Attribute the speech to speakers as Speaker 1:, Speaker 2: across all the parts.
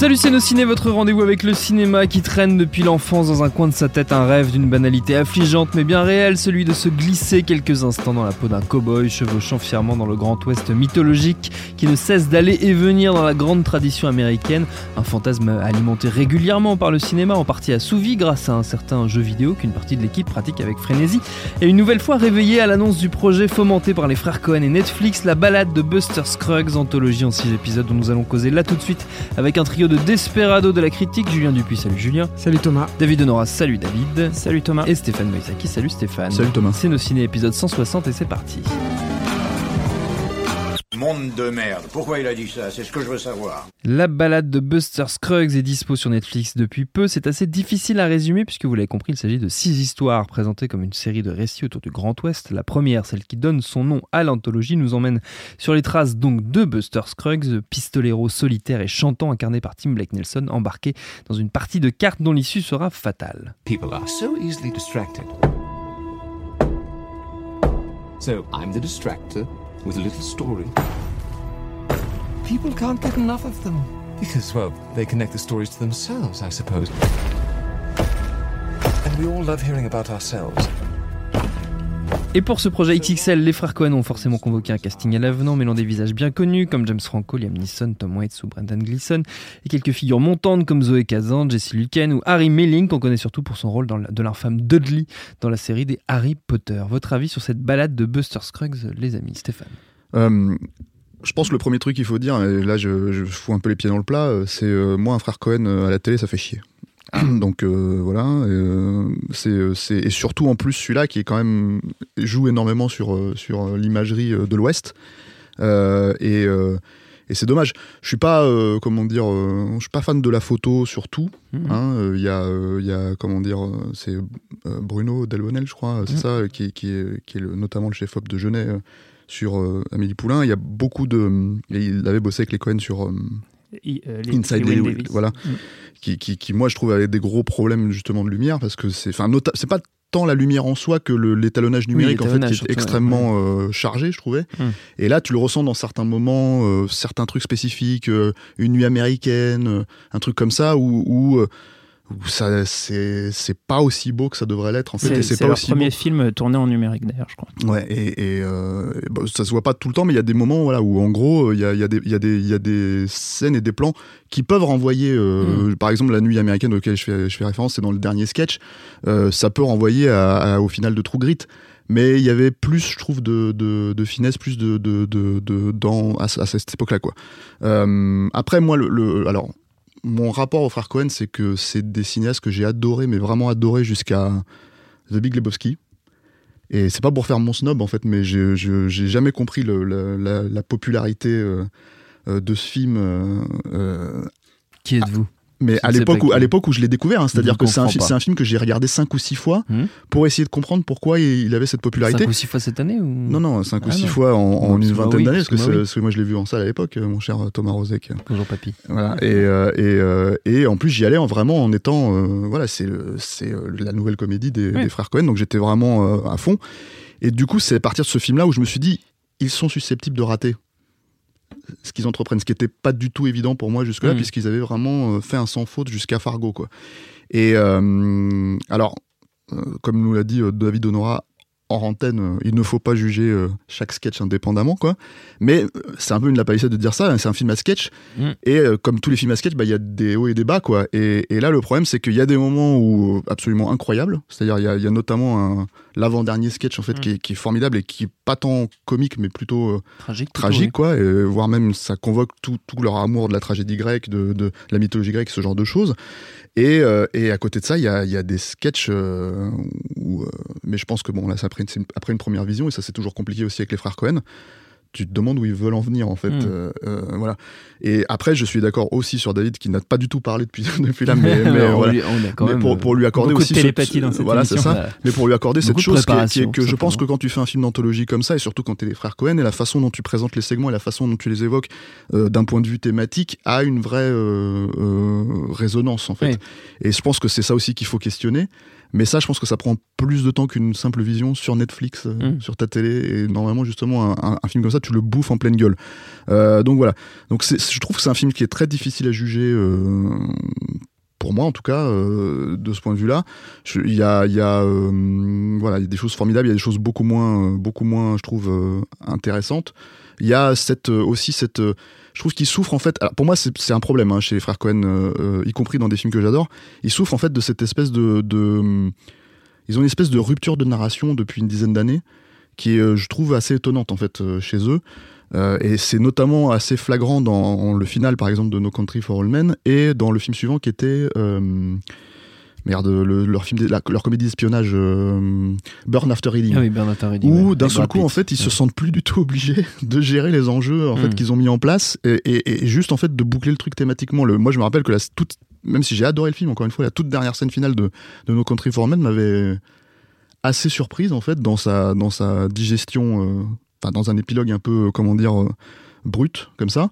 Speaker 1: Salut ciné, votre rendez-vous avec le cinéma qui traîne depuis l'enfance dans un coin de sa tête un rêve d'une banalité affligeante mais bien réelle, celui de se glisser quelques instants dans la peau d'un cow-boy chevauchant fièrement dans le grand ouest mythologique qui ne cesse d'aller et venir dans la grande tradition américaine, un fantasme alimenté régulièrement par le cinéma en partie assouvi grâce à un certain jeu vidéo qu'une partie de l'équipe pratique avec frénésie et une nouvelle fois réveillé à l'annonce du projet fomenté par les frères Cohen et Netflix, la balade de Buster Scruggs, anthologie en 6 épisodes dont nous allons causer là tout de suite avec un trio de Desperado de la critique, Julien Dupuis, salut Julien.
Speaker 2: Salut Thomas.
Speaker 1: David Honora, salut David.
Speaker 2: Salut Thomas.
Speaker 1: Et Stéphane Moïsaki, salut Stéphane.
Speaker 2: Salut Thomas.
Speaker 1: C'est nos ciné épisode 160 et c'est parti.
Speaker 3: Monde de merde. Pourquoi il a dit ça? C'est ce que je veux savoir.
Speaker 1: La balade de Buster Scruggs est dispo sur Netflix depuis peu. C'est assez difficile à résumer puisque vous l'avez compris, il s'agit de six histoires présentées comme une série de récits autour du Grand Ouest. La première, celle qui donne son nom à l'anthologie, nous emmène sur les traces donc de Buster Scruggs, pistolero solitaire et chantant incarné par Tim Blake Nelson, embarqué dans une partie de cartes dont l'issue sera fatale.
Speaker 4: People are so easily distracted. So I'm the distractor with a little story. People can't get enough of them. Because, well, they connect the stories to themselves, I suppose. And we all love hearing about ourselves.
Speaker 1: Et pour ce projet XXL, les frères Cohen ont forcément convoqué un casting à l'avenant, mêlant des visages bien connus comme James Franco, Liam Neeson, Tom Waits ou Brendan Gleeson, et quelques figures montantes comme Zoé Kazan, Jesse Luken ou Harry Melling, qu'on connaît surtout pour son rôle de l'infâme Dudley dans la série des Harry Potter. Votre avis sur cette balade de Buster Scruggs, les amis Stéphane
Speaker 2: Euh, je pense que le premier truc qu'il faut dire, et là je, fous un peu les pieds dans le plat, euh, c'est euh, moi un frère Cohen à la télé ça fait chier. Donc euh, voilà, euh, c'est, euh, c'est et surtout en plus celui-là qui est quand même joue énormément sur euh, sur euh, l'imagerie de l'Ouest Euh, et et c'est dommage. Je suis pas comment dire, je suis pas fan de la photo surtout.
Speaker 1: Mhm.
Speaker 2: Hein, Il y a il y a comment dire, c'est Bruno Delbonnel je crois, c'est
Speaker 1: Mhm.
Speaker 2: ça, qui, est- qui est qui est le- notamment le chef op de Genet sur Amélie Poulain. Il y a beaucoup de. et il avait bossé avec les Cohen sur
Speaker 5: I- euh, les-
Speaker 2: Inside
Speaker 5: Davis.
Speaker 2: voilà,
Speaker 5: Mm.
Speaker 2: qui, qui, qui, moi je trouve avait des gros problèmes justement de lumière parce que c'est, enfin, c'est pas tant la lumière en soi que l'étalonnage numérique en fait qui est
Speaker 1: surtout, ouais.
Speaker 2: extrêmement euh, chargé, je trouvais.
Speaker 1: Mm.
Speaker 2: Et là, tu le ressens dans certains moments, euh, certains trucs spécifiques, euh, une nuit américaine, euh, un truc comme ça où, où, euh, où ça c'est pas aussi beau que ça devrait l'être en fait.
Speaker 5: C'est
Speaker 2: pas
Speaker 5: leur
Speaker 2: aussi
Speaker 5: premier
Speaker 2: beau.
Speaker 5: film tourné en numérique d'ailleurs, je crois.
Speaker 2: Ouais, et, et, euh, bon, ça se voit pas tout le temps, mais il y a des moments voilà, où en gros, il y a, y, a des- il y, a des- il y a des scènes et des plans qui peuvent renvoyer, euh, par exemple, la nuit américaine auquel je fais, je fais référence, c'est dans le dernier sketch, euh, ça peut renvoyer à- à- au final de True Grit. Mais il y avait plus, je trouve, de, de, de finesse, plus de, de, de, de- dans, à, à cette époque-là. quoi. Euh, après, moi, le, le- alors, mon rapport aux frères Cohen, c'est que c'est des cinéastes que j'ai adoré, mais vraiment adoré jusqu'à The Big Lebowski. Et c'est pas pour faire mon snob en fait, mais j'ai jamais compris la, la- la popularité euh, euh, de ce film. euh,
Speaker 1: Qui êtes-vous?
Speaker 2: Mais à l'époque où, à l'époque où je l'ai découvert, hein, c'est-à-dire que c'est un, c'est film que j'ai regardé cinq ou six fois
Speaker 1: Hmm.
Speaker 2: pour essayer de comprendre pourquoi il avait cette popularité.
Speaker 1: 5 ou 6 fois cette année ou...
Speaker 2: Non, non, cinq ou
Speaker 1: Ah
Speaker 2: six
Speaker 1: non.
Speaker 2: fois en, en
Speaker 1: Parce
Speaker 2: une vingtaine
Speaker 1: oui,
Speaker 2: d'années,
Speaker 1: parce
Speaker 2: parce que,
Speaker 1: moi,
Speaker 2: c'est-
Speaker 1: oui.
Speaker 2: parce que moi je l'ai vu en salle à l'époque, euh, mon cher Thomas Rozek.
Speaker 1: Bonjour papy.
Speaker 2: Voilà. Et, euh, et, euh, et en plus, j'y allais en vraiment en étant. euh, voilà, c'est c'est euh, la nouvelle comédie des,
Speaker 1: Oui.
Speaker 2: des frères Cohen, donc j'étais vraiment euh, à fond. Et du coup, c'est à partir de ce film-là où je me suis dit, ils sont susceptibles de rater ce qu'ils entreprennent, ce qui n'était pas du tout évident pour moi jusque-là,
Speaker 1: Mm.
Speaker 2: puisqu'ils avaient vraiment euh, fait un sans faute jusqu'à Fargo. Quoi. Et euh, alors, euh, comme nous l'a dit David Honora hors antenne, il ne faut pas juger chaque sketch indépendamment, quoi. Mais c'est un peu une lapalissade de dire ça. Hein, c'est un film à sketch, mm. et comme tous les films à sketch, bah, il y a des hauts et des bas, quoi. Et, là, le problème, c'est qu'il y a des moments où absolument incroyables. C'est-à-dire, il y, a notamment l'avant-dernier sketch en fait mm. qui, est, formidable et qui est pas tant comique, mais plutôt
Speaker 1: tragique,
Speaker 2: tragique, quoi. Et, voire même ça convoque tout, tout, leur amour de la tragédie grecque, de, de la mythologie grecque, ce genre de choses. Et, euh, et, à côté de ça, il y a, y a, des sketchs euh, où, euh, mais je pense que bon, là, c'est après, après, une première vision, et ça, c'est toujours compliqué aussi avec les frères Cohen tu te demandes où ils veulent en venir en fait. Hmm. Euh, euh, voilà. Et après, je suis d'accord aussi sur David qui n'a pas du tout parlé depuis depuis là, mais, pour, lui accorder aussi
Speaker 5: télépathie dans cette
Speaker 2: voilà, c'est ça. Mais pour lui accorder cette chose qui est, que je pense que quand tu fais un film d'anthologie comme ça, et surtout quand tu es les frères Cohen, et la façon dont tu présentes les segments et la façon dont tu les évoques euh, d'un point de vue thématique a une vraie résonance en fait. Et je pense que c'est ça aussi qu'il faut questionner. Mais ça, je pense que ça prend plus de temps qu'une simple vision sur Netflix, euh, mm. sur ta télé. Et normalement, justement, un, film comme ça, tu le bouffes en pleine gueule. Euh, donc voilà. Donc je trouve que c'est un film qui est très difficile à juger. Euh, pour moi, en tout cas, de ce point de vue-là, il y a, y a voilà, y a des choses formidables, il y a des choses beaucoup moins, beaucoup moins, je trouve, intéressantes. Il y a cette, aussi cette je trouve qu'ils souffrent en fait. pour moi, c'est un problème hein, chez les frères Cohen, euh, euh, y compris dans des films que j'adore. Ils souffrent en fait de cette espèce de, ils ont une espèce de rupture de narration depuis une dizaine d'années qui euh, je trouve, assez étonnante en fait chez eux. et c'est notamment assez flagrant dans le final, par exemple, de No Country for All Men et dans le film suivant qui était merde, leur film, leur comédie d'espionnage euh, Burn After Reading.
Speaker 1: Ah oui, Burn After Reading.
Speaker 2: Où d'un seul coup, en fait, ils se sentent plus du tout obligés de gérer les enjeux en fait hmm. qu'ils ont mis en place et, juste en fait de boucler le truc thématiquement. Le, moi, je me rappelle que la toute, même si j'ai adoré le film, encore une fois, la toute dernière scène finale de, de No Country for Men m'avait assez surprise en fait dans sa dans sa digestion, euh, enfin dans un épilogue un peu comment dire euh, brut comme ça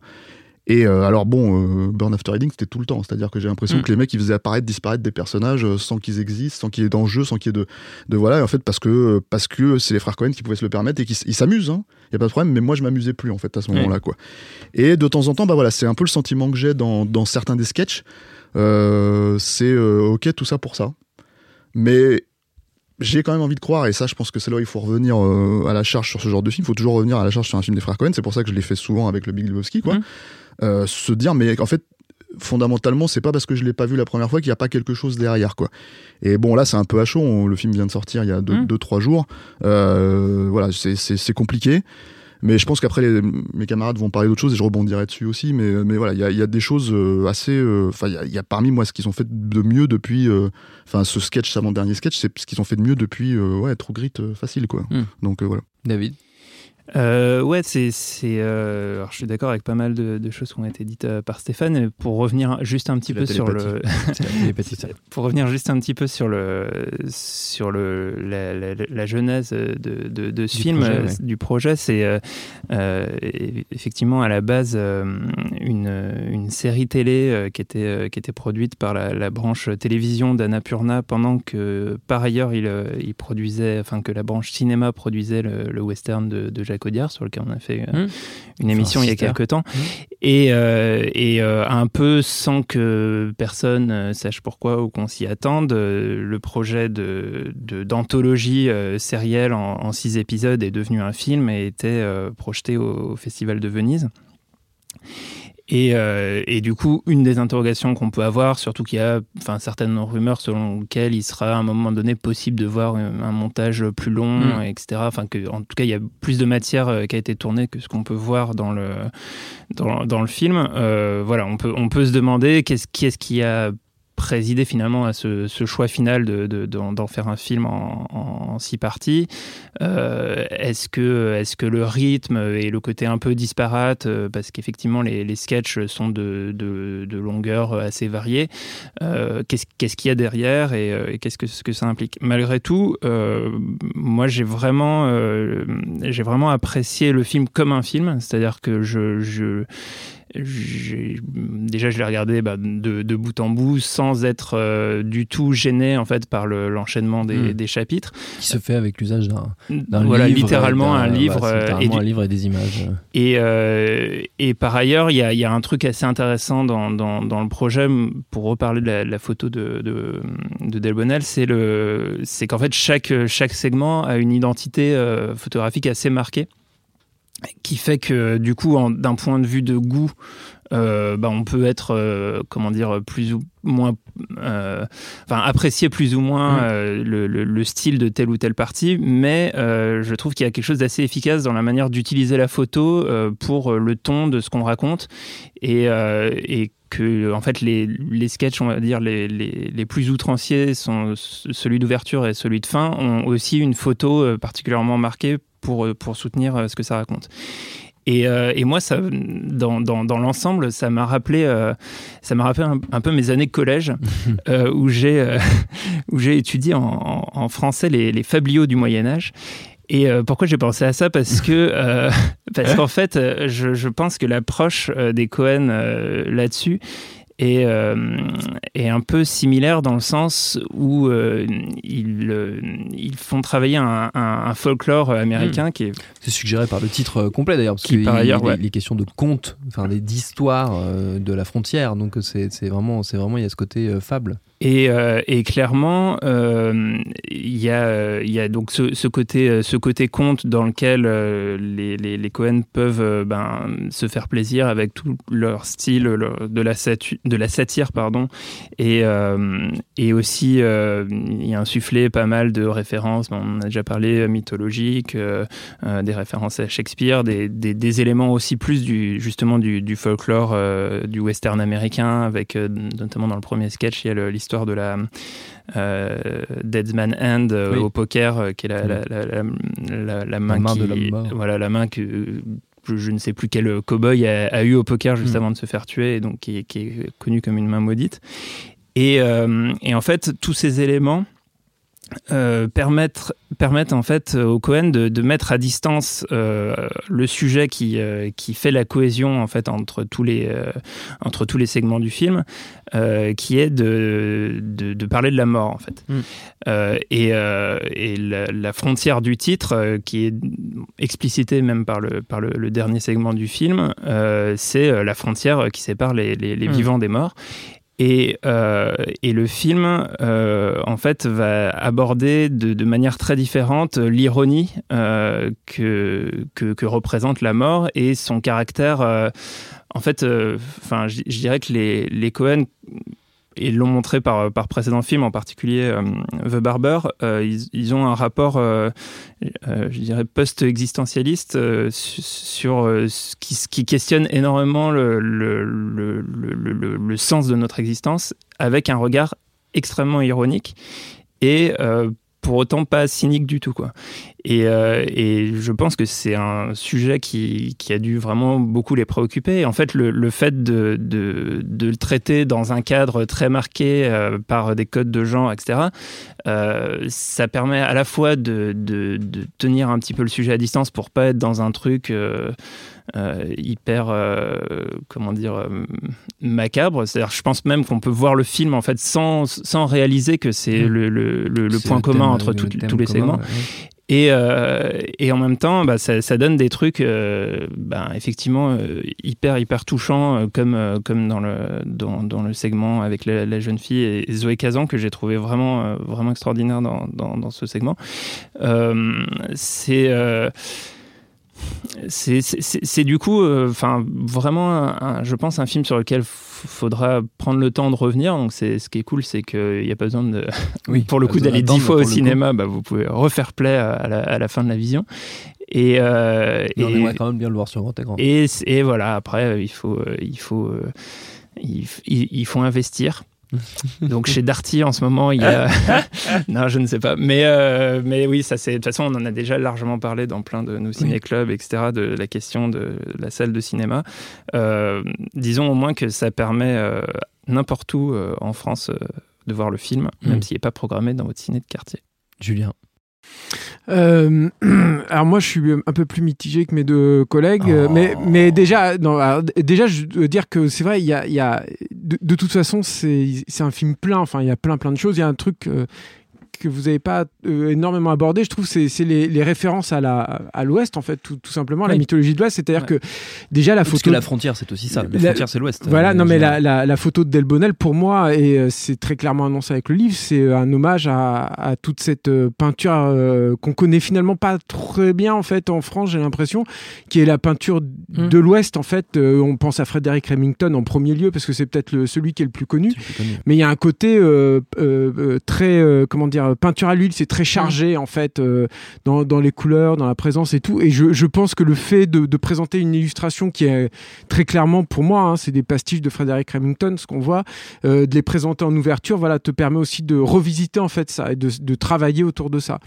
Speaker 2: et euh, alors bon, euh, Burn After Reading, c'était tout le temps. C'est-à-dire que j'ai l'impression mm. que les mecs, ils faisaient apparaître, disparaître des personnages euh, sans qu'ils existent, sans qu'il y ait d'enjeu, sans qu'il y ait de, de voilà. en fait, parce que parce que c'est les frères Cohen qui pouvaient se le permettre et qu'ils s'amusent. Hein. Il y a pas de problème. Mais moi, je m'amusais plus en fait à ce moment-là, quoi. Et de temps en temps, bah voilà, c'est un peu le sentiment que j'ai dans, dans certains des sketchs. c'est ok tout ça pour ça. Mais j'ai quand même envie de croire, et ça, je pense que c'est là où il faut revenir à la charge sur ce genre de film. Il faut toujours revenir à la charge sur un film des frères Cohen. C'est pour ça que je l'ai fait souvent avec le Big Lebowski, quoi. Mm. Euh, se dire mais en fait fondamentalement, c'est pas parce que je l'ai pas vu la première fois qu'il n'y a pas quelque chose derrière, quoi. Et bon, là, c'est un peu à chaud. le film vient de sortir il y a 2-3 deux, mmh. jours. Euh, voilà, c'est compliqué. Mais je pense qu'après, mes camarades vont parler d'autres choses et je rebondirai dessus aussi. Mais, mais voilà, il y, y a, des choses euh, assez. Enfin, il y, a parmi moi ce qu'ils ont fait de mieux depuis. Enfin, ce sketch, avant dernier sketch, c'est ce qu'ils ont fait de mieux depuis. ouais, True Grit facile, quoi. Mmh. Donc voilà.
Speaker 1: David?
Speaker 5: Euh, ouais, c'est. Euh, alors, je suis d'accord avec pas mal de, choses qui ont été dites euh, par Stéphane. Pour revenir juste un petit peu sur le. pour revenir juste un petit peu sur le sur le la, la, genèse de, de, de ce du film, projet, du projet, c'est effectivement à la base une, une série télé qui était qui était produite par la, branche télévision d'Annapurna pendant que par ailleurs il, il produisait, enfin que la branche cinéma produisait le, western de, de Jacques Codiard, sur lequel on a fait euh, mmh. une émission il y a quelques temps. Mmh. Et, euh, et euh, un peu sans que personne sache pourquoi ou qu'on s'y attende, le projet de, d'anthologie sérielle en, six épisodes est devenu un film et était projeté au Festival de Venise. Et, euh, et, du coup, une des interrogations qu'on peut avoir, surtout qu'il y a enfin, certaines rumeurs selon lesquelles il sera à un moment donné possible de voir un montage plus long, mm. etc. Enfin, que, en tout cas, il y a plus de matière euh, qui a été tournée que ce qu'on peut voir dans le, dans, dans le film. Euh, voilà, on peut, on peut se demander qu'est-ce, qu'est-ce qui a présider finalement à ce, choix final d'en de, faire un film en, six parties. Euh, est-ce que, est que le rythme et le côté un peu disparate, euh, parce qu'effectivement les, les sketchs sont de, de, longueur assez variée, euh, qu'est-ce qu'il y a derrière et, qu'est-ce que, ce que ça implique? Malgré tout, moi j'ai vraiment, j'ai vraiment apprécié le film comme un film, c'est-à-dire que je, je déjà, je l'ai regardé bah, de, bout en bout sans être euh, du tout gêné en fait par l'enchaînement hmm. des, chapitres.
Speaker 1: Qui se fait avec l'usage d'un
Speaker 5: voilà,
Speaker 1: livre.
Speaker 5: littéralement un livre.
Speaker 1: et un livre et des images.
Speaker 5: Et, et par ailleurs, il y a, y a, un truc assez intéressant dans, dans, dans, le projet, pour reparler de la, photo de, de, de Delbonnel, c'est qu'en fait, chaque, chaque segment a une identité photographique assez marquée qui fait que du coup, d'un point de vue de goût, euh, bah, on peut être, euh, comment dire, plus ou moins, euh, enfin apprécier plus ou moins mm. le, style de telle ou telle partie, mais je trouve qu'il y a quelque chose d'assez efficace dans la manière d'utiliser la photo pour le ton de ce qu'on raconte et, et que en fait les, les sketchs on va dire les, les, les plus outranciers sont celui d'ouverture et celui de fin ont aussi une photo particulièrement marquée pour, euh, pour soutenir euh, ce que ça raconte. Et, euh, et, moi, ça, dans, dans, dans l'ensemble, ça m'a rappelé, ça m'a rappelé un, peu mes années de collège, où j'ai où j'ai étudié en, en, français les, les, fabliaux du Moyen Âge. Et pourquoi j'ai pensé à ça? Parce que parce qu'en fait, je, je, pense que l'approche des Cohen là-dessus est, euh, est, un peu similaire dans le sens où euh, ils, euh, ils, font travailler un, un, folklore américain hmm. qui est...
Speaker 1: C'est suggéré par le titre complet d'ailleurs, parce qu'il par ailleurs, les, les, questions de contes, enfin d'histoire de la frontière, donc c'est vraiment, vraiment, il y a ce côté fable.
Speaker 5: Et, euh, et, clairement, euh, il y, a, y, a, donc ce, ce, côté, ce côté conte dans lequel euh, les, les, les, Cohen peuvent ben, se faire plaisir avec tout leur style de, la de la satire, pardon, et, et aussi il y a insufflé pas mal de références. on a déjà parlé mythologiques, des références à Shakespeare, des, des, des, éléments aussi plus du justement du, du folklore du western américain, avec notamment dans le premier sketch, il y a l'histoire de la euh, Deadman Hand euh, au poker, euh, qui est la, la, main, qui, voilà, la main que je ne sais plus quel cowboy a, a eu au poker juste mm. avant de se faire tuer, et donc qui, est connu comme une main maudite. Et, et en fait, tous ces éléments euh, permettre, permettent en fait au Cohen de, de mettre à distance euh, le sujet qui, euh, qui fait la cohésion en fait entre tous les, entre tous les segments du film, qui est de, de, de, parler de la mort en fait. Mm. et, et la, frontière du titre, qui est explicitée même par le, par le, dernier segment du film, c'est la frontière qui sépare les, les, les mm. vivants des morts. Et, euh, et, le film, euh, en fait, va aborder de, de manière très différente l'ironie euh, que, que, que, représente la mort et son caractère. Euh, en fait, euh, enfin, je dirais que les, les Cohen et l'ont montré par, par précédents films, en particulier euh, The Barber, euh, ils, ils, ont un rapport, euh, je dirais, post-existentialiste sur ce qui, qui, questionne énormément le, le, le, le, sens de notre existence avec un regard extrêmement ironique et pour autant pas cynique du tout. Quoi. Et, euh, et je pense que c'est un sujet qui, qui, a dû vraiment beaucoup les préoccuper. en fait, le, le fait de, de, de, le traiter dans un cadre très marqué euh, par des codes de genre, etc., euh, ça permet à la fois de, de, tenir un petit peu le sujet à distance pour pas être dans un truc euh, hyper, euh, comment dire, euh, macabre. C'est-à-dire, je pense même qu'on peut voir le film en fait sans, sans réaliser que c'est mmh. le, le, le, point commun entre tous les segments. Et, euh, et, en même temps, bah, ça, ça, donne des trucs, euh, bah, effectivement, euh, hyper, hyper touchants, comme, comme dans, le, dans, dans, le segment avec la, la, jeune fille et Zoé Kazan, que j'ai trouvé vraiment, vraiment extraordinaire dans, dans, dans ce segment. c'est c'est du coup, euh, enfin, vraiment, je pense, un film sur lequel faudra prendre le temps de revenir. Donc, c'est ce qui est cool, c'est qu'il n'y a pas besoin de, oui, pour le coup, d'aller dix fois au cinéma. Bah, vous pouvez refaire play à la, à la, fin de la vision. Et,
Speaker 1: euh, et, on aimerait quand même bien le voir sur grand écran.
Speaker 5: Et, et voilà, après, il faut, euh, il faut, il, il faut investir. Donc chez Darty en ce moment, il y a. non, je ne sais pas. Mais, euh, mais oui, ça c'est. De toute façon, on en a déjà largement parlé dans plein de nos ciné-clubs, etc., de la question de la salle de cinéma. Euh, disons au moins que ça permet euh, n'importe où en France de voir le film, même mm. s'il n'est pas programmé dans votre ciné de quartier.
Speaker 1: Julien.
Speaker 6: Euh, alors moi, je suis un peu plus mitigé que mes deux collègues, oh. mais, mais déjà, non, déjà, je veux dire que c'est vrai, il y a, y a de, de, toute façon, c'est un film plein. Enfin, il y a plein, plein de choses. Il y a un truc euh, que vous n'avez pas euh, énormément abordé, je trouve, c'est les, les, références à la à l'Ouest, en fait, tout, tout simplement, la mythologie de l'Ouest. C'est-à-dire que déjà la photo. Parce
Speaker 1: que la frontière, c'est aussi ça. La, frontière, c'est l'Ouest.
Speaker 6: Voilà, non, mais la, la, photo de Delbonnel, pour moi, et euh, c'est très clairement annoncé avec le livre, c'est euh, un hommage à, à toute cette peinture qu'on connaît finalement pas très bien, en fait, en France, j'ai l'impression, qui est la peinture hmm. de l'Ouest, en fait. on pense à Frédéric Remington en premier lieu, parce que c'est peut-être celui qui est le plus connu. Plus connu. Mais il y a un côté très, comment dire, euh, peinture à l'huile, c'est très chargé en fait euh, dans, les couleurs, dans la présence et tout. Et je, pense que le fait de, présenter une illustration qui est très clairement pour moi, hein, c'est des pastiches de Frédéric Remington, ce qu'on voit, euh, de les présenter en ouverture, voilà, te permet aussi de revisiter en fait ça et de, travailler autour de ça.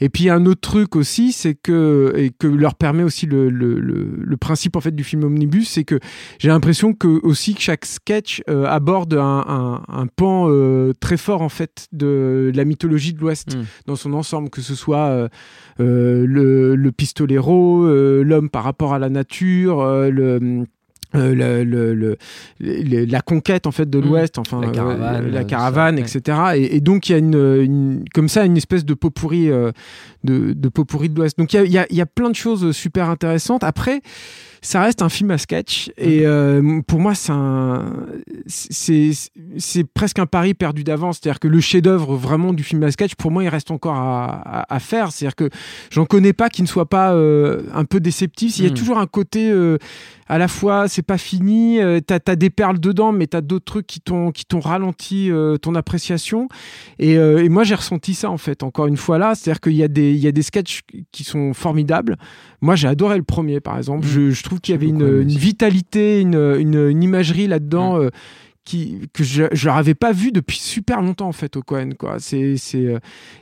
Speaker 6: Et puis un autre truc aussi, c'est que et que leur permet aussi le, principe en fait du film omnibus, c'est que j'ai l'impression que aussi que chaque sketch aborde un pan très fort en fait de la mythologie de l'Ouest hmm. dans son ensemble, que ce soit euh, euh, le, le, pistolero, euh, l'homme par rapport à la nature, le le, le, la conquête en fait de hmm. l'Ouest, enfin
Speaker 1: la caravane,
Speaker 6: la caravane etc. Et, donc il y a une, comme ça une espèce de pot pourri de, de pot pourri de l'Ouest. Donc il y a, y a, plein de choses super intéressantes. Après, ça reste un film à sketch et euh, pour moi c'est c'est presque un pari perdu d'avance c'est-à-dire que le chef-d'œuvre vraiment du film à sketch pour moi il reste encore à, à, faire c'est-à-dire que j'en connais pas qui ne soit pas euh, un peu déceptif il y a hmm. toujours un côté euh, à la fois c'est pas fini t'as as des perles dedans mais t'as d'autres trucs qui t'ont qui t'ont ralenti ton appréciation et, et moi j'ai ressenti ça en fait encore une fois là c'est-à-dire qu'il y a des il y a des sketchs qui sont formidables moi j'ai adoré le premier par exemple hmm. je, je trouve qu'il y avait une, vitalité, une, imagerie là-dedans. Mm. Euh, qui, que je n'avais pas vu depuis super longtemps en fait au Cohen quoi. C'est euh,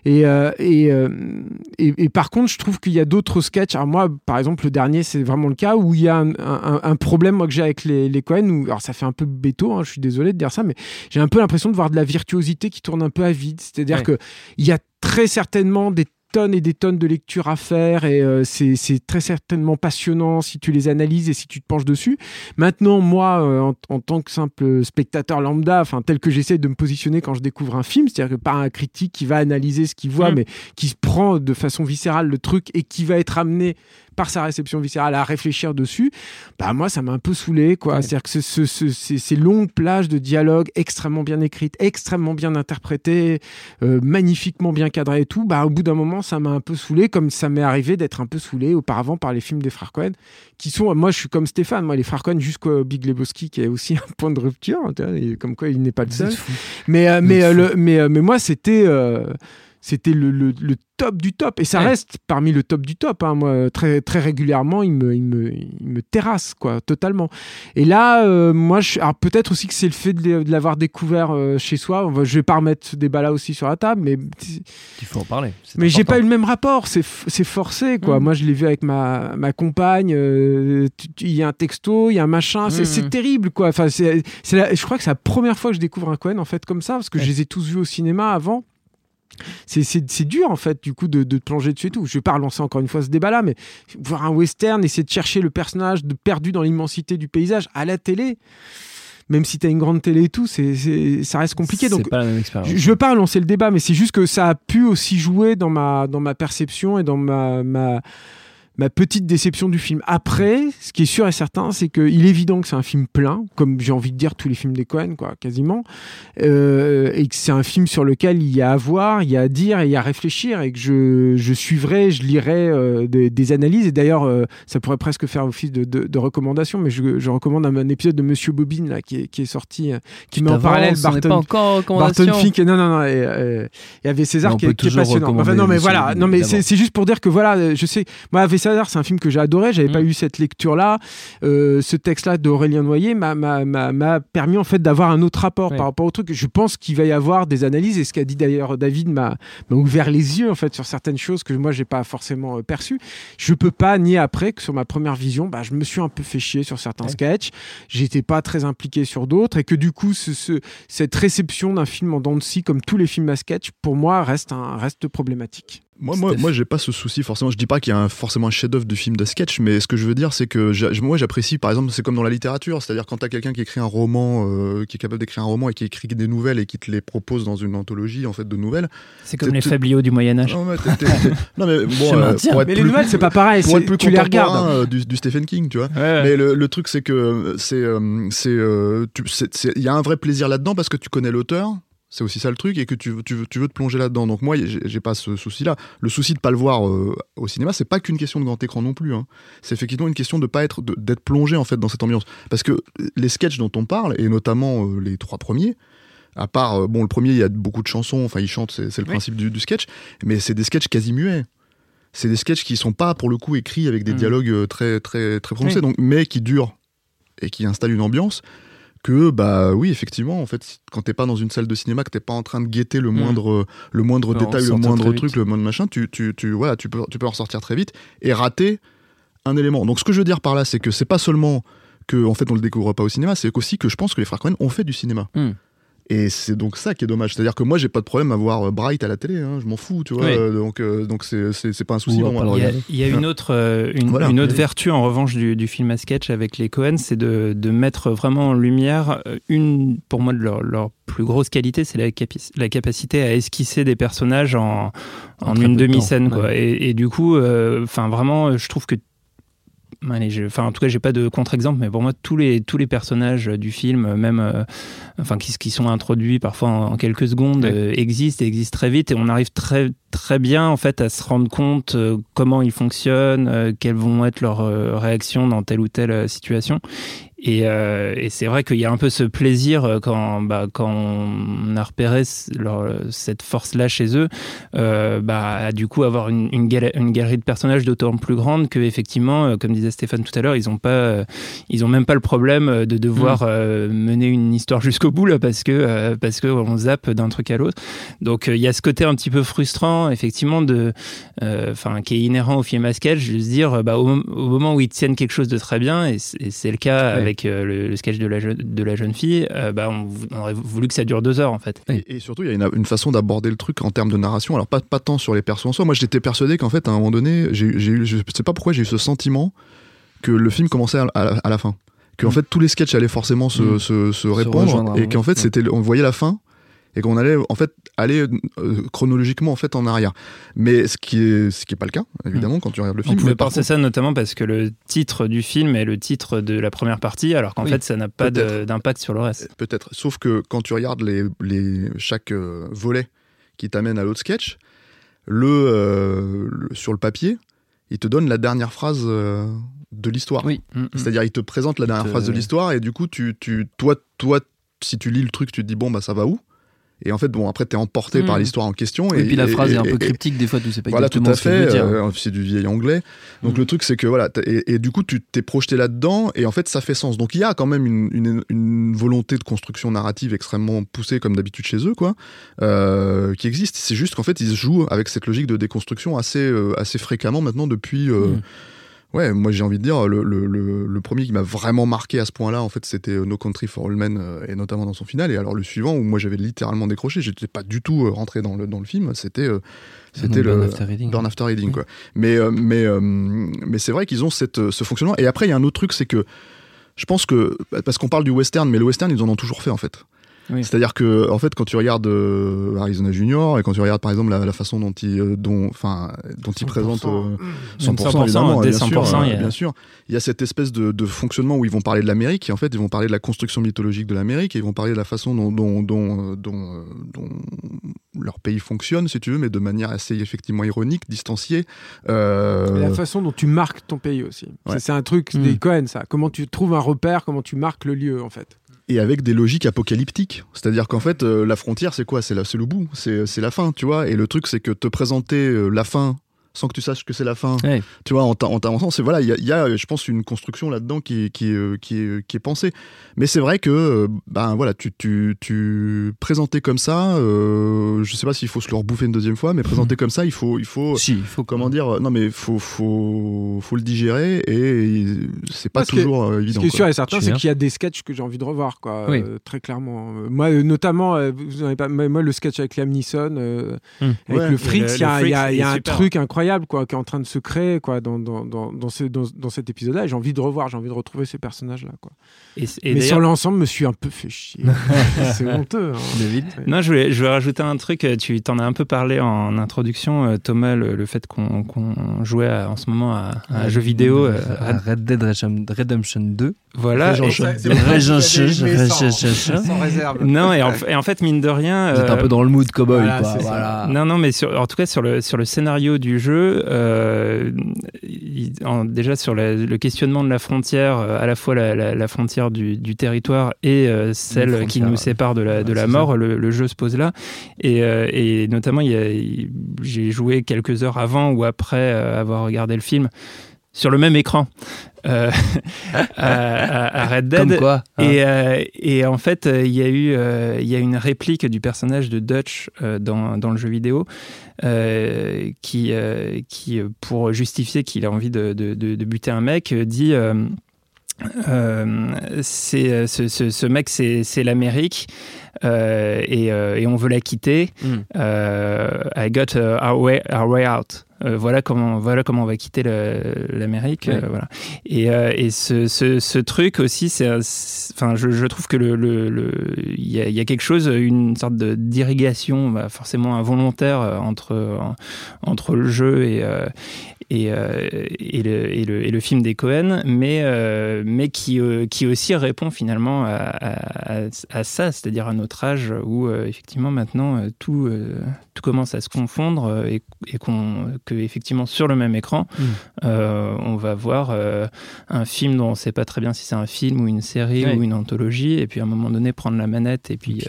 Speaker 6: euh, et, et, par contre je trouve qu'il y a d'autres sketchs. Alors moi par exemple le dernier c'est vraiment le cas où il y a un, problème moi que j'ai avec les, les Cohen où, alors ça fait un peu béto hein, je suis désolé de dire ça mais j'ai un peu l'impression de voir de la virtuosité qui tourne un peu à vide. C'est à dire que il y a très certainement des tonnes et des tonnes de lectures à faire et euh, c'est très certainement passionnant si tu les analyses et si tu te penches dessus. Maintenant, moi, euh, en, tant que simple spectateur lambda, enfin tel que j'essaie de me positionner quand je découvre un film, c'est-à-dire que pas un critique qui va analyser ce qu'il voit, mmh. mais qui se prend de façon viscérale le truc et qui va être amené par sa réception viscérale à réfléchir dessus, bah moi ça m'a un peu saoulé quoi. C'est-à-dire que ces longues plages de dialogue extrêmement bien écrites, extrêmement bien interprétées, euh, magnifiquement bien cadrées et tout, bah au bout d'un moment ça m'a un peu saoulé comme ça m'est arrivé d'être un peu saoulé auparavant par les films des frères Cohen qui sont moi je suis comme Stéphane, moi les frères Cohen jusqu'au Big Lebowski qui est aussi un point de rupture, comme quoi il n'est pas le seul. Mais euh, mais, euh, le, mais mais moi c'était c'était le, le, top du top. Et ça reste parmi le top du top. Hein. Moi, très, très régulièrement, il me, il, me, il me terrasse, quoi, totalement. Et là, euh, moi, je, alors peut-être aussi que c'est le fait de l'avoir découvert euh, chez soi. Je vais pas remettre ce débat-là aussi sur la table, mais.
Speaker 1: Il faut en parler.
Speaker 6: Mais j'ai pas eu le même rapport. C'est forcé, quoi. Mmh. Moi, je l'ai vu avec ma, ma compagne. Euh, il y a un texto, il y a un machin. C'est mmh. terrible, quoi. Enfin, c'est je crois que c'est la première fois que je découvre un Cohen, en fait, comme ça, parce que je les ai tous vus au cinéma avant c'est dur en fait du coup de, de plonger dessus et tout. Je vais pas relancer encore une fois ce débat là, mais voir un western, essayer de chercher le personnage de perdu dans l'immensité du paysage à la télé, même si tu as une grande télé et tout, c'est ça reste compliqué. Donc,
Speaker 1: pas la même expérience.
Speaker 6: Je, je veux pas relancer le débat, mais c'est juste que ça a pu aussi jouer dans ma, dans ma perception et dans ma, ma ma petite déception du film. Après, ce qui est sûr et certain, c'est qu'il est évident que c'est un film plein, comme j'ai envie de dire tous les films des Cohen, quoi, quasiment, euh, et que c'est un film sur lequel il y a à voir, il y a à dire et il y a à réfléchir, et que je, je suivrai, je lirai euh, des, analyses. Et d'ailleurs, euh, ça pourrait presque faire office de, de, recommandation, mais je, je, recommande un, épisode de Monsieur Bobine là, qui est, qui est sorti, qui met en parallèle Barton,
Speaker 1: pas encore Barton
Speaker 6: Fink. Non, non, non. Il y avait César qui, qui, est passionnant. Enfin, non, mais voilà. Non, mais c'est juste pour dire que voilà, je sais, moi, avait c'est un film que j'ai adoré. J'avais pas mm. eu cette lecture-là. Euh, ce texte-là d'Aurélien Noyer m'a permis en fait d'avoir un autre rapport par rapport au truc. Je pense qu'il va y avoir des analyses et ce qu'a dit d'ailleurs David m'a ouvert les yeux en fait sur certaines choses que moi j'ai pas forcément euh, perçues. Je peux pas nier après que sur ma première vision, bah, je me suis un peu fait chier sur certains sketchs. J'étais pas très impliqué sur d'autres et que du coup ce, cette réception d'un film en dents de scie comme tous les films à sketch pour moi reste un reste problématique.
Speaker 2: Moi, moi, moi, j'ai pas ce souci forcément. Je dis pas qu'il y a forcément un chef-d'œuvre du film de sketch, mais ce que je veux dire, c'est que moi, j'apprécie, par exemple, c'est comme dans la littérature, c'est-à-dire quand t'as quelqu'un qui écrit un roman, euh, qui est capable d'écrire un roman et qui écrit des nouvelles et qui te les propose dans une anthologie en fait de nouvelles.
Speaker 5: C'est comme les fabliaux du Moyen Âge.
Speaker 2: Non, mais bon, euh,
Speaker 6: mais les nouvelles, c'est pas pareil. Pour être plus tu les regardes.
Speaker 2: Euh, du, du, Stephen King, tu vois. Mais le, le, truc, c'est que c'est, c'est, il y a un vrai plaisir là-dedans parce que tu connais l'auteur c'est aussi ça le truc, et que tu, tu, veux, tu veux te plonger là-dedans. Donc moi, j'ai pas ce souci-là. Le souci de pas le voir euh, au cinéma, c'est pas qu'une question de grand écran non plus. Hein. C'est effectivement une question de pas être, d'être plongé en fait dans cette ambiance. Parce que les sketchs dont on parle, et notamment euh, les trois premiers, à part, euh, bon, le premier, il y a beaucoup de chansons, enfin, il chante, c'est le principe du, sketch, mais c'est des sketchs quasi muets. C'est des sketchs qui sont pas, pour le coup, écrits avec des mmh. dialogues très, très, très prononcés, donc, mais qui durent et qui installent une ambiance que bah oui effectivement en fait quand t'es pas dans une salle de cinéma que t'es pas en train de guetter le hmm. moindre le moindre détail le moindre truc le moindre machin tu tu, tu voilà tu peux tu peux en sortir très vite et rater un élément donc ce que je veux dire par là c'est que c'est pas seulement que en fait on le découvre pas au cinéma c'est aussi que je pense que les frères Cohen ont fait du cinéma hmm. Et c'est donc ça qui est dommage. C'est-à-dire que moi, j'ai pas de problème à voir euh, Bright à la télé. Hein. je m'en fous, tu vois. Euh, donc, euh, donc c'est, c'est, pas un souci.
Speaker 5: il y a, une autre, une, autre vertu en revanche du, film à sketch avec les Cohen, c'est de, de, mettre vraiment en lumière une, pour moi, de leur, leur plus grosse qualité, c'est la, la, capacité à esquisser des personnages en, en, une demi-scène, et, du coup, enfin vraiment, je trouve que enfin, en tout cas, j'ai pas de contre-exemple, mais pour moi, tous les, tous les personnages du film, même euh, enfin, qui, qui, sont introduits parfois en, quelques secondes, euh, existent et existent très vite. Et on arrive très, très bien en fait, à se rendre compte euh, comment ils fonctionnent, quelles vont être leurs réactions dans telle ou telle situation. Et, euh, et c'est vrai qu'il y a un peu ce plaisir euh, quand, bah, quand on a repéré cette force-là chez eux, euh, bah, du coup avoir une, une, une galerie de personnages d'autant plus grande que effectivement, euh, comme disait Stéphane tout à l'heure, ils ont pas, ils ont même pas le problème de devoir mm. mener une histoire jusqu'au bout là, parce que parce que on zappe d'un truc à l'autre. Donc il y a ce côté un petit peu frustrant, effectivement, de, enfin, qui est inhérent au film à sketch, de se dire, bah, au, moment où ils tiennent quelque chose de très bien, et c'est le cas avec euh, le, sketch de la, jeune, de la jeune fille, euh, bah, on, aurait voulu que ça dure deux heures en fait.
Speaker 2: Et, surtout, il y a une, façon d'aborder le truc en termes de narration. Alors, pas, pas tant sur les persos en soi. Moi, j'étais persuadé qu'en fait, à un moment donné, j'ai eu, je sais pas pourquoi, j'ai eu ce sentiment que le film commençait à, la fin. Qu'en mm. fait, tous les sketchs allaient forcément se, mm. se, répondre. et qu'en fait, c'était, on voyait la fin et qu'on allait en fait aller euh, chronologiquement en fait en arrière. Mais ce qui est ce qui est pas le cas évidemment quand tu regardes le film.
Speaker 5: On pouvait penser ça notamment parce que le titre du film est le titre de la première partie, alors qu'en fait ça n'a pas d'impact sur le reste.
Speaker 2: Peut-être. Sauf que quand tu regardes les, les chaque euh, volet qui t'amène à l'autre sketch, euh, le, sur le papier, il te donne la dernière phrase de l'histoire. Oui. Mm, mm. C'est-à-dire il te présente la dernière phrase de l'histoire et du coup tu, tu toi toi si tu lis le truc tu te dis bon bah ça va où? Et en fait, bon, après, t'es emporté par hmm. l'histoire en question.
Speaker 1: Et, puis la phrase est un peu cryptique, des fois, tu sais pas
Speaker 2: voilà,
Speaker 1: exactement
Speaker 2: tout à fait, euh, c'est du vieil anglais. Donc hmm. le truc, c'est que voilà, et, du coup, tu t'es projeté là-dedans, et en fait, ça fait sens. Donc il y a quand même une, une, volonté de construction narrative extrêmement poussée, comme d'habitude chez eux, quoi, euh, qui existe. C'est juste qu'en fait, ils jouent avec cette logique de déconstruction assez, euh, assez fréquemment maintenant depuis. Hmm. Ouais, moi j'ai envie de dire, le, le, le, premier qui m'a vraiment marqué à ce point-là, en fait, c'était euh, No Country for All Men, euh, et notamment dans son final. Et alors le suivant, où moi j'avais littéralement décroché, j'étais pas du tout euh, rentré dans le, dans le film, c'était c'était le
Speaker 1: Burn After Reading.
Speaker 2: Burn After Reading, quoi. Mais, mais, mais c'est vrai qu'ils ont cette, ce fonctionnement. Et après, il y a un autre truc, c'est que je pense que, parce qu'on parle du western, mais le western, ils en ont toujours fait, en fait. C'est-à-dire que, en fait, quand tu regardes euh, Arizona Junior et quand tu regardes, par exemple, la, façon dont il, euh, dont, enfin, dont il présente 100%, euh, évidemment, bien, sûr, bien sûr, il y a cette espèce de, fonctionnement où ils vont parler de l'Amérique et en fait, ils vont parler de la construction mythologique de l'Amérique et ils vont parler de la façon dont, dont, dont, dont, leur pays fonctionne, si tu veux, mais de manière assez effectivement ironique, distanciée.
Speaker 6: La façon dont tu marques ton pays aussi. C'est un truc des mm. Cohen, ça. Comment tu trouves un repère, comment tu marques le lieu, en fait
Speaker 2: et avec des logiques apocalyptiques. C'est-à-dire qu'en fait, euh, la frontière, c'est quoi? C'est le bout, c'est la fin, tu vois? Et le truc, c'est que te présenter euh, la fin sans que tu saches que c'est la fin. Tu vois, en t'avançant, c'est voilà, il y, a, je pense, une construction là-dedans qui, qui, euh, qui, est, qui est pensée. Mais c'est vrai que, euh, ben voilà, tu, tu, tu présenter comme ça, euh, je sais pas s'il faut se le rebouffer une deuxième fois, mais présenter comme ça, il faut, il faut,
Speaker 1: si, il faut
Speaker 2: comment dire, non mais faut, faut, faut le digérer et c'est pas toujours évident.
Speaker 6: Ce qui est sûr et certain, c'est qu'il y a des sketchs que j'ai envie de revoir, quoi, très clairement. Moi, notamment, vous avez pas, moi, le sketch avec Liam Neeson, hum. avec le Fritz, il y a, y a un truc incroyable, quoi, qui est en train de se créer, quoi, dans, dans, dans, dans, ce, dans, cet épisode-là. J'ai envie de revoir, j'ai envie de retrouver ces personnages-là, quoi. Et, mais sur l'ensemble, me suis un peu fait chier. c'est honteux. Hein.
Speaker 5: David Non, je voulais, je voulais rajouter un truc. Tu t'en as un peu parlé en introduction, euh, Thomas, le, fait qu'on jouait en ce moment à, un jeu vidéo.
Speaker 1: Euh, Red Dead Redemption 2.
Speaker 5: Voilà. Sans réserve. Non, et en, fait, mine de rien.
Speaker 1: Vous êtes un peu dans le mood cowboy.
Speaker 5: Non, non, mais sur, en tout cas, sur le, sur le scénario du jeu, euh, déjà sur le questionnement de la frontière, à la fois la, la frontière du, territoire et euh, celle qui nous sépare de la, de mort, le, jeu se pose là. Et, euh, et notamment, j'ai joué quelques heures avant ou après euh, avoir regardé le film sur le même écran euh, à, Red Dead.
Speaker 1: Comme quoi,
Speaker 5: hein. et, et, en fait, il y a eu il y a une réplique du personnage de Dutch dans, dans, le jeu vidéo qui, qui, pour justifier qu'il a envie de, de, de, buter un mec, dit euh, c'est euh, ce, ce, ce, mec, c'est l'Amérique euh, et, euh, et, on veut la quitter. Mm. I got our way, our way out. voilà comment voilà comment on va quitter l'Amérique. voilà. Et, et ce, ce, truc aussi, c'est, enfin, je, je, trouve que le, le, il y, a, y, a quelque chose, une sorte d'irrigation, bah, forcément involontaire entre entre le jeu et et, et, le, et, le, et, le, film des Cohen, mais, mais qui, qui aussi répond finalement à, à, à ça, c'est-à-dire à notre âge où effectivement maintenant tout, tout commence à se confondre et, et qu'on, que effectivement sur le même écran, mmh. on va voir un film dont on ne sait pas très bien si c'est un film ou une série ou une anthologie, et puis à un moment donné prendre la manette et puis,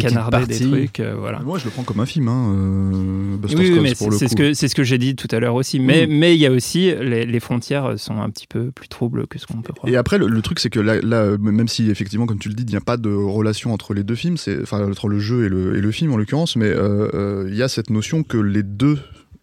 Speaker 5: canarder des trucs. voilà.
Speaker 2: Moi je le prends comme un film. Hein,
Speaker 5: oui, mais c'est ce que c'est ce que j'ai dit tout à l'heure aussi. Mais. Mais il y a aussi les, les, frontières sont un petit peu plus troubles que ce qu'on peut croire.
Speaker 2: Et après le, truc c'est que là, là, même si effectivement comme tu le dis il n'y a pas de relation entre les deux films, enfin entre le jeu et le, et le film en l'occurrence, mais euh, euh, il y a cette notion que les deux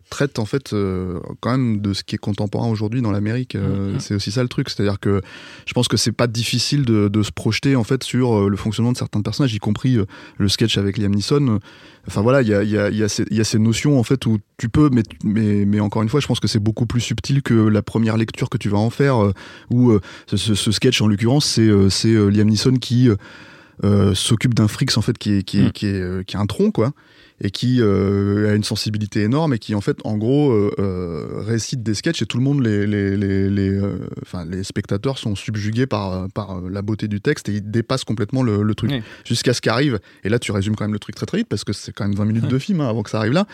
Speaker 2: traitent en fait euh, quand même de ce qui est contemporain aujourd'hui dans l'Amérique. Mm-hmm. C'est aussi ça le truc, c'est-à-dire que je pense que c'est pas difficile de, de, se projeter en fait sur le fonctionnement de certains personnages, y compris le sketch avec Liam Neeson. Enfin voilà, il y a, y, a, y, a y a ces notions en fait où tu peux, mais, mais, mais encore une fois, je pense que c'est beaucoup plus subtil que la première lecture que tu vas en faire. Où ce, ce, sketch en l'occurrence, c'est Liam Neeson qui euh, s'occupe d'un frix en fait qui est qui est, mm. qui est, euh, qui est un tronc quoi et qui euh, a une sensibilité énorme et qui en fait en gros euh, euh récite des sketchs et tout le monde les les les, les, euh, enfin, les spectateurs sont subjugués par par la beauté du texte et ils dépassent complètement le, le truc. Jusqu'à ce qu'arrive et là tu résumes quand même le truc très très vite parce que c'est quand même 20 minutes de film hein, avant que ça arrive là.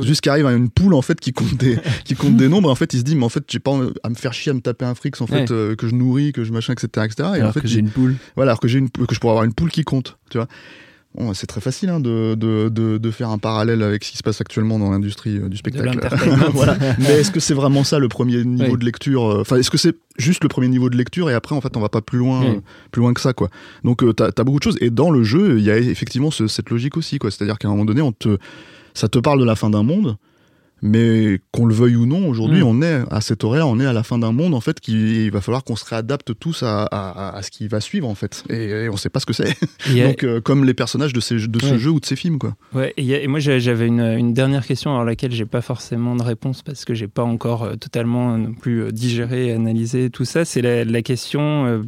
Speaker 2: Jusqu'à arrive à une poule en fait qui compte des qui compte des nombres et en fait il se dit mais en fait j'ai pas à me faire chier à me taper un frix en fait que je nourris que je machin etc etc
Speaker 1: et alors en fait que j'ai une poule.
Speaker 2: voilà alors que j'ai une que je pourrais avoir une poule qui compte tu vois c'est très facile hein, de, de, de, faire un parallèle avec ce qui se passe actuellement dans l'industrie euh, du spectacle. voilà. Mais est-ce que c'est vraiment ça le premier niveau de lecture euh, Enfin, est-ce que c'est juste le premier niveau de lecture et après, en fait, on va pas plus loin, plus loin que ça, quoi. Donc, euh, tu as, beaucoup de choses. Et dans le jeu, il y a effectivement cette logique aussi, quoi. C'est-à-dire qu'à un moment donné, on te, ça te parle de la fin d'un monde mais qu'on le veuille ou non, aujourd'hui, mm. on est à cette horaire, on est à la fin d'un monde en fait, qui il va falloir qu'on se réadapte tous à, à, à, ce qui va suivre en fait, et, on on sait pas ce que c'est. Donc euh, comme les personnages de, ces, de ce jeu ou de ces films quoi.
Speaker 5: Ouais. Et, moi j'avais une, une, dernière question à laquelle j'ai pas forcément de réponse parce que j'ai pas encore euh, totalement non plus euh, digéré, analysé tout ça. C'est la, la, question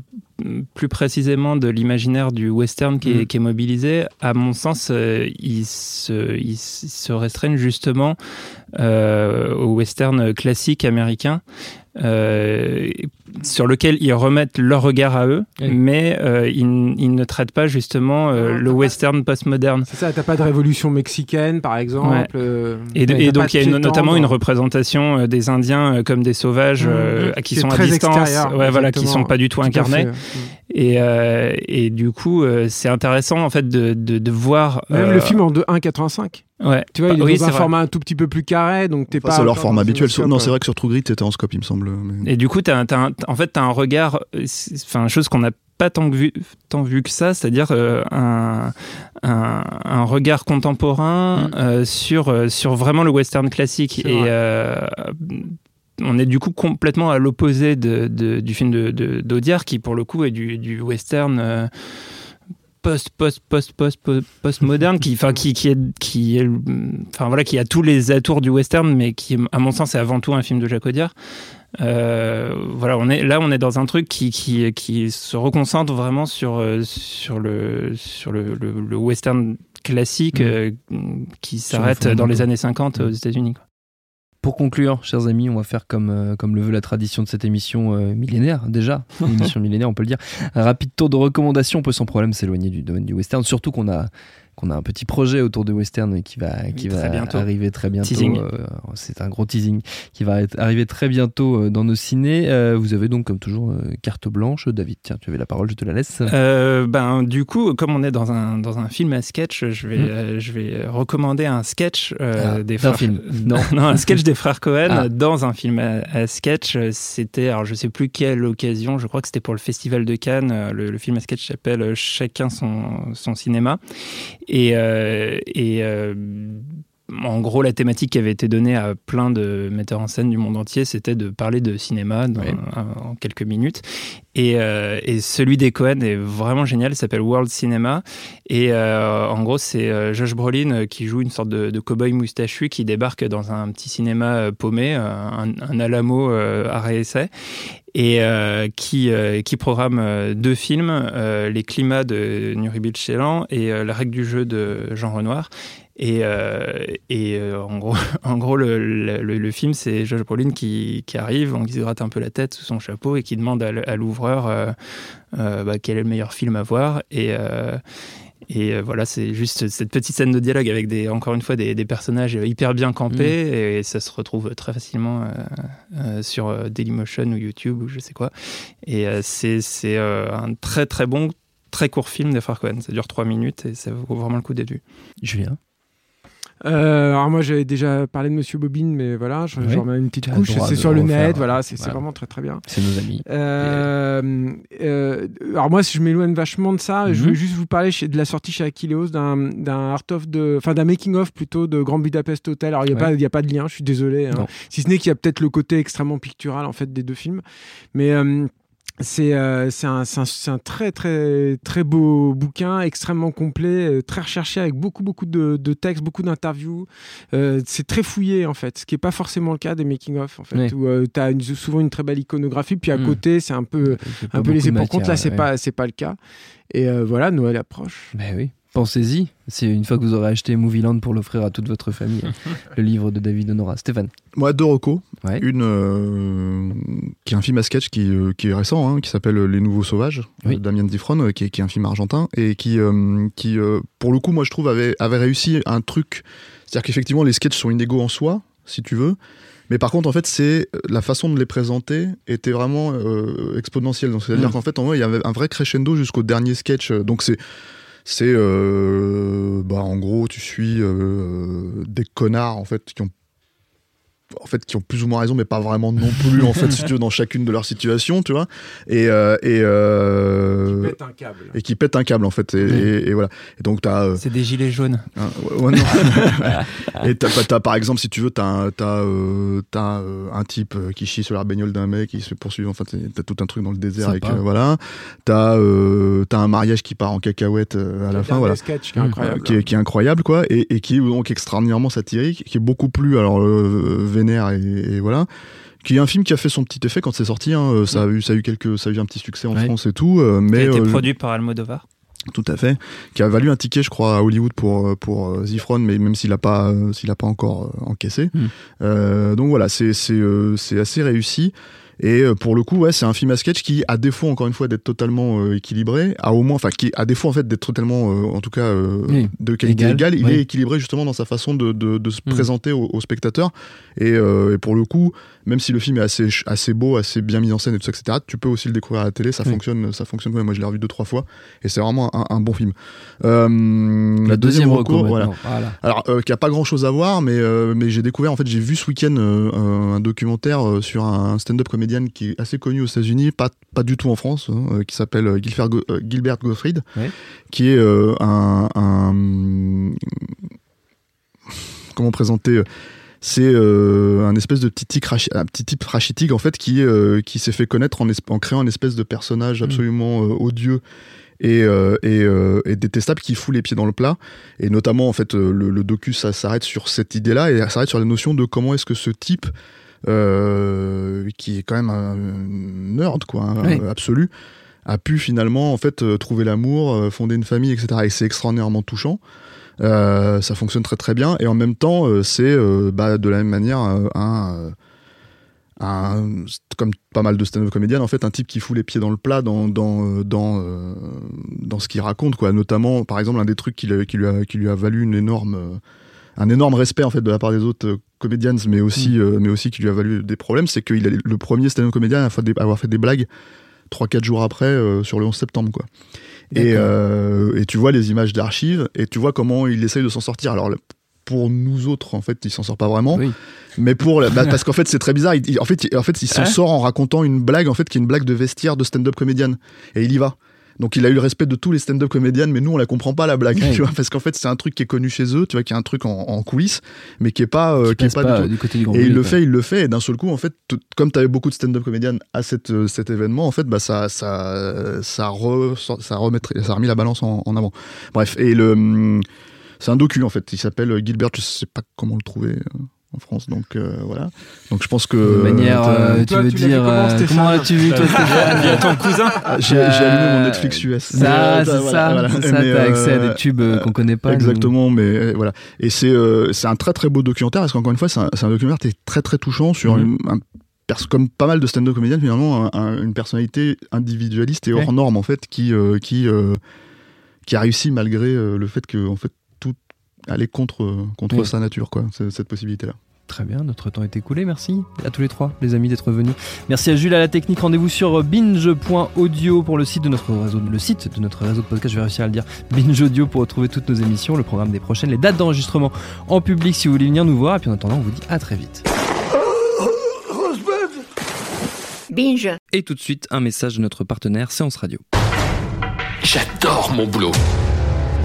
Speaker 5: plus précisément de l'imaginaire du western qui, est, mm. qui, est, mobilisé, à mon sens, euh, ils, se, ils se restreignent justement euh, au western classique américain. Euh, sur lequel ils remettent leur regard à eux, mais euh, ils, ils, ne traitent pas justement euh, le western postmoderne.
Speaker 6: C'est ça, t'as pas de révolution mexicaine par exemple.
Speaker 5: et, et donc il y a notamment une représentation des Indiens comme des sauvages mmh. qui sont à distance, ouais, voilà, qui sont pas du tout, incarnés. Et, et, du coup, c'est intéressant en fait de, de, de voir.
Speaker 6: Même le film en 1,85.
Speaker 5: Ouais.
Speaker 6: Tu vois, il est dans un format un tout petit peu plus carré, donc t'es pas.
Speaker 2: C'est leur format habituel. Non, c'est vrai que sur True Grit, c'était en scope, il me semble.
Speaker 5: Et du coup, as, en fait, t'as un regard, enfin, chose qu'on n'a pas tant vu, tant vu que ça, c'est-à-dire euh, un, un, regard contemporain mm. euh, sur, euh, sur vraiment le western classique. Et on est du coup complètement à l'opposé de, du film d'Audiard, de, qui pour le coup est du, du western post post post post post moderne qui enfin qui qui est qui est enfin voilà qui a tous les atours du western mais qui à mon sens est avant tout un film de Jacques Audiard. Euh, voilà on est là on est dans un truc qui qui, qui se reconcentre vraiment sur euh, sur le sur le, le, western classique mmh. euh, qui s'arrête dans les années 50 aux États-Unis
Speaker 1: pour conclure, chers amis, on va faire comme, euh, comme le veut la tradition de cette émission euh, millénaire, déjà, une émission millénaire, on peut le dire. Un rapide tour de recommandations, on peut sans problème s'éloigner du domaine du western, surtout qu'on a qu'on a un petit projet autour de western qui va, qui va arriver très bientôt. Euh, c'est un gros teasing qui va arriver très bientôt euh, dans nos ciné. Euh, vous avez donc, comme toujours, carte blanche. David, tiens, tu avais la parole, je te la laisse.
Speaker 5: ben, du coup, comme on est dans un, dans un film à sketch, je vais, hmm. je vais recommander un sketch ah, des frères.
Speaker 1: film.
Speaker 5: Non, non, un sketch des frères Cohen ah. dans un film à, sketch. C'était, alors je sais plus quelle occasion, je crois que c'était pour le Festival de Cannes. Le, le film à sketch s'appelle Chacun son, son cinéma. Et, euh, et euh, en gros, la thématique qui avait été donnée à plein de metteurs en scène du monde entier, c'était de parler de cinéma en quelques minutes. Et, euh, et, celui des Cohen est vraiment génial. Il s'appelle World Cinema. Et en gros, c'est Josh Brolin qui joue une sorte de, de cow-boy moustachu qui débarque dans un petit cinéma paumé, un, un Alamo à réessai et euh, qui, euh, qui programme euh, deux films, Les climats de Nuri Bilge et La règle du jeu de Jean Renoir. Et, et en gros, en gros le, le, film, c'est George Brolin qui, qui, arrive, on se gratte un peu la tête sous son chapeau et qui demande à, l'ouvreur bah, quel est le meilleur film à voir. Et, et euh, voilà, c'est juste cette petite scène de dialogue avec des, encore une fois des, personnages hyper bien campés mm. et ça se retrouve très facilement euh, euh, sur Dailymotion ou YouTube ou je sais quoi. Et c'est un très très bon, très court film de Farquaad. Ça dure trois minutes et ça vaut vraiment le coup d'être vu.
Speaker 1: Julien?
Speaker 6: Euh, alors moi j'avais déjà parlé de Monsieur Bobine, mais voilà, je, remets une petite couche. C'est sur le net, voilà, c'est vraiment très très bien.
Speaker 1: C'est nos amis.
Speaker 6: Euh, euh, alors moi, si je m'éloigne vachement de ça, je mhm. veux juste vous parler de la sortie chez Akileos d'un art of de, enfin d'un making of plutôt de Grand Budapest Hotel. Alors il n'y a pas, il a pas de lien, je suis désolé. Hein. Si ce n'est qu'il y a peut-être le côté extrêmement pictural en fait des deux films, mais c'est euh, un, un, très très très beau bouquin, extrêmement complet, euh, très recherché avec beaucoup beaucoup de, de textes, beaucoup d'interviews. Euh, c'est très fouillé en fait, ce qui n'est pas forcément le cas des making of en fait, où tu as souvent une très belle iconographie, puis à mm. côté c'est un peu un peu laissé pour compte. Là c'est pas c'est pas le cas. Et voilà, Noël approche.
Speaker 1: Ben oui. Pensez-y, c'est une fois que vous aurez acheté Movieland pour l'offrir à toute votre famille, le livre de David Honora. Stéphane
Speaker 2: Moi, deux recos. Une euh, qui est un film à sketch qui, euh, qui est récent, hein, qui s'appelle Les Nouveaux Sauvages, de Damien Difron, euh, qui, est, qui, est, un film argentin, et qui, qui pour le coup, moi je trouve, avait, avait réussi un truc. C'est-à-dire qu'effectivement, les sketchs sont inégaux en soi, si tu veux. Mais par contre, en fait, c'est la façon de les présenter était vraiment exponentielle. C'est-à-dire mm. qu'en fait, en vrai, il y avait un vrai crescendo jusqu'au dernier sketch. Donc c'est c'est euh, bah en gros tu suis euh, des connards en fait qui ont en fait qui ont plus ou moins raison mais pas vraiment non plus en fait si tu veux dans chacune de leurs situations tu vois. Et euh, et
Speaker 6: euh, qui pètent un câble.
Speaker 2: et qui pètent un câble en fait. Et, et, voilà. Et donc t'as
Speaker 5: euh, c'est des gilets jaunes.
Speaker 2: Hein, ouais, non. et t'as, as, par exemple si tu veux t'as t'as euh, as, un type qui chie sur la bagnole d'un mec qui se fait poursuivre. Enfin t'as tout un truc dans le désert avec voilà. T'as t'as un mariage qui part en cacahuète à la fin voilà.
Speaker 6: sketch qui est incroyable.
Speaker 2: Qui est, qui est incroyable quoi. Et, et qui est donc extraordinairement satirique qui est beaucoup plus alors et, voilà qui est un film qui a fait son petit effet quand c'est sorti. Hein. Euh, ça, a eu, ça a eu quelques, ça a eu un petit succès en France et tout. Euh, mais
Speaker 5: qui a été euh, produit par Almodovar.
Speaker 2: Tout à fait, qui a valu un ticket, je crois, à Hollywood pour pour Zifron, mais même s'il n'a pas s'il a pas encore encaissé. Hmm. donc voilà, c'est c'est c'est assez réussi. Et euh, pour le coup, ouais, c'est un film à sketch qui, à défaut encore une fois d'être totalement euh, équilibré, a au moins, enfin, qui à défaut en fait d'être totalement, euh, en tout cas, de qualité égale, il est équilibré justement dans sa façon de, de, se mm. présenter aux au spectateurs. Et, et, pour le coup, même si le film est assez, assez beau, assez bien mis en scène et tout ça, etc., tu peux aussi le découvrir à la télé. Ça fonctionne, ça fonctionne. moi, je l'ai revu deux trois fois et c'est vraiment un, bon film.
Speaker 1: la, deuxième, recours, voilà.
Speaker 2: Alors, qui a pas grand chose à voir, mais mais j'ai découvert en fait, j'ai vu ce week-end un documentaire sur un stand-up comédienne qui est assez connu aux États-Unis, pas, pas du tout en France, hein, euh, qui s'appelle euh, euh, Gilbert Gottfried, qui est un, Comment présenter c'est un espèce de petit type, un petit type rachitique en fait qui, qui s'est fait connaître en, en, créant une espèce de personnage mm. absolument odieux et, et, détestable qui fout les pieds dans le plat. Et notamment, en fait, le, le docu, ça s'arrête sur cette idée-là et ça s'arrête sur la notion de comment est-ce que ce type euh, qui est quand même un nerd, quoi, hein, absolu, a pu finalement en fait euh, trouver l'amour, euh, fonder une famille, etc. Et c'est extraordinairement touchant. ça fonctionne très très bien et en même temps c'est bah, de la même manière un, un, comme pas mal de stand-up comédiennes en fait un type qui fout les pieds dans le plat dans dans dans, dans ce qu'il raconte quoi notamment par exemple un des trucs qui, qui, lui, a, qui lui a valu une énorme un énorme respect en fait de la part des autres comédiennes, mais aussi, mm. euh, mais aussi qui lui a valu des problèmes, c'est qu'il est le premier stand-up comédien à avoir fait des blagues 3-4 jours après euh, sur le 11 septembre. quoi. Et, euh, et, tu vois les images d'archives et tu vois comment il essaye de s'en sortir. Alors pour nous autres, en fait, il s'en sort pas vraiment. Mais pour bah, parce qu'en fait, c'est très bizarre. en fait, en fait, il s'en sort en racontant une blague, en fait, qui est une blague de vestiaire de stand-up comédienne. Et il y va. Donc il a eu le respect de tous les stand-up comédiennes, mais nous on la comprend pas la blague, tu vois, parce qu'en fait c'est un truc qui est connu chez eux, tu vois, qui est un truc en, coulisses, mais qui est pas, euh, qui, est pas, du, côté du grand Et il le fait, il le fait, et d'un seul coup en fait, comme tu avais beaucoup de stand-up comédiennes à cette, euh, cet événement, en fait, bah ça, ça, ça, ça remettrait, ça a remis la balance en, avant. Bref, et le, hum, c'est un docu en fait, il s'appelle Gilbert, je sais pas comment le trouver. Euh en France. Donc euh, voilà. Donc je pense que.
Speaker 1: De manière, euh, tu veux dire. Comment, euh, comment as-tu vu toi
Speaker 5: Via ton cousin
Speaker 2: J'ai allumé mon Netflix US.
Speaker 1: Ça, c'est ça. C'est ça, t'as accès à des tubes qu'on connaît pas.
Speaker 2: Exactement, mais voilà. Et c'est c'est un très très beau documentaire, parce qu'encore une fois, c'est un, un, documentaire qui est très très touchant sur mhm. une, comme pas mal de stand-up comédiens, finalement, une personnalité individualiste et hors norme, en fait, qui, qui, qui a réussi malgré le fait que, en fait, aller contre, contre sa nature, quoi, cette possibilité-là.
Speaker 1: Très bien, notre temps est écoulé. Merci à tous les trois, les amis, d'être venus. Merci à Jules à la technique. Rendez-vous sur binge.audio pour le site de notre réseau, le site de notre réseau de podcast. Je vais réussir à le dire. Binge Audio pour retrouver toutes nos émissions, le programme des prochaines, les dates d'enregistrement en public si vous voulez venir nous voir. Et puis en attendant, on vous dit à très vite. Binge. Et tout de suite, un message de notre partenaire Séance Radio.
Speaker 7: J'adore mon boulot.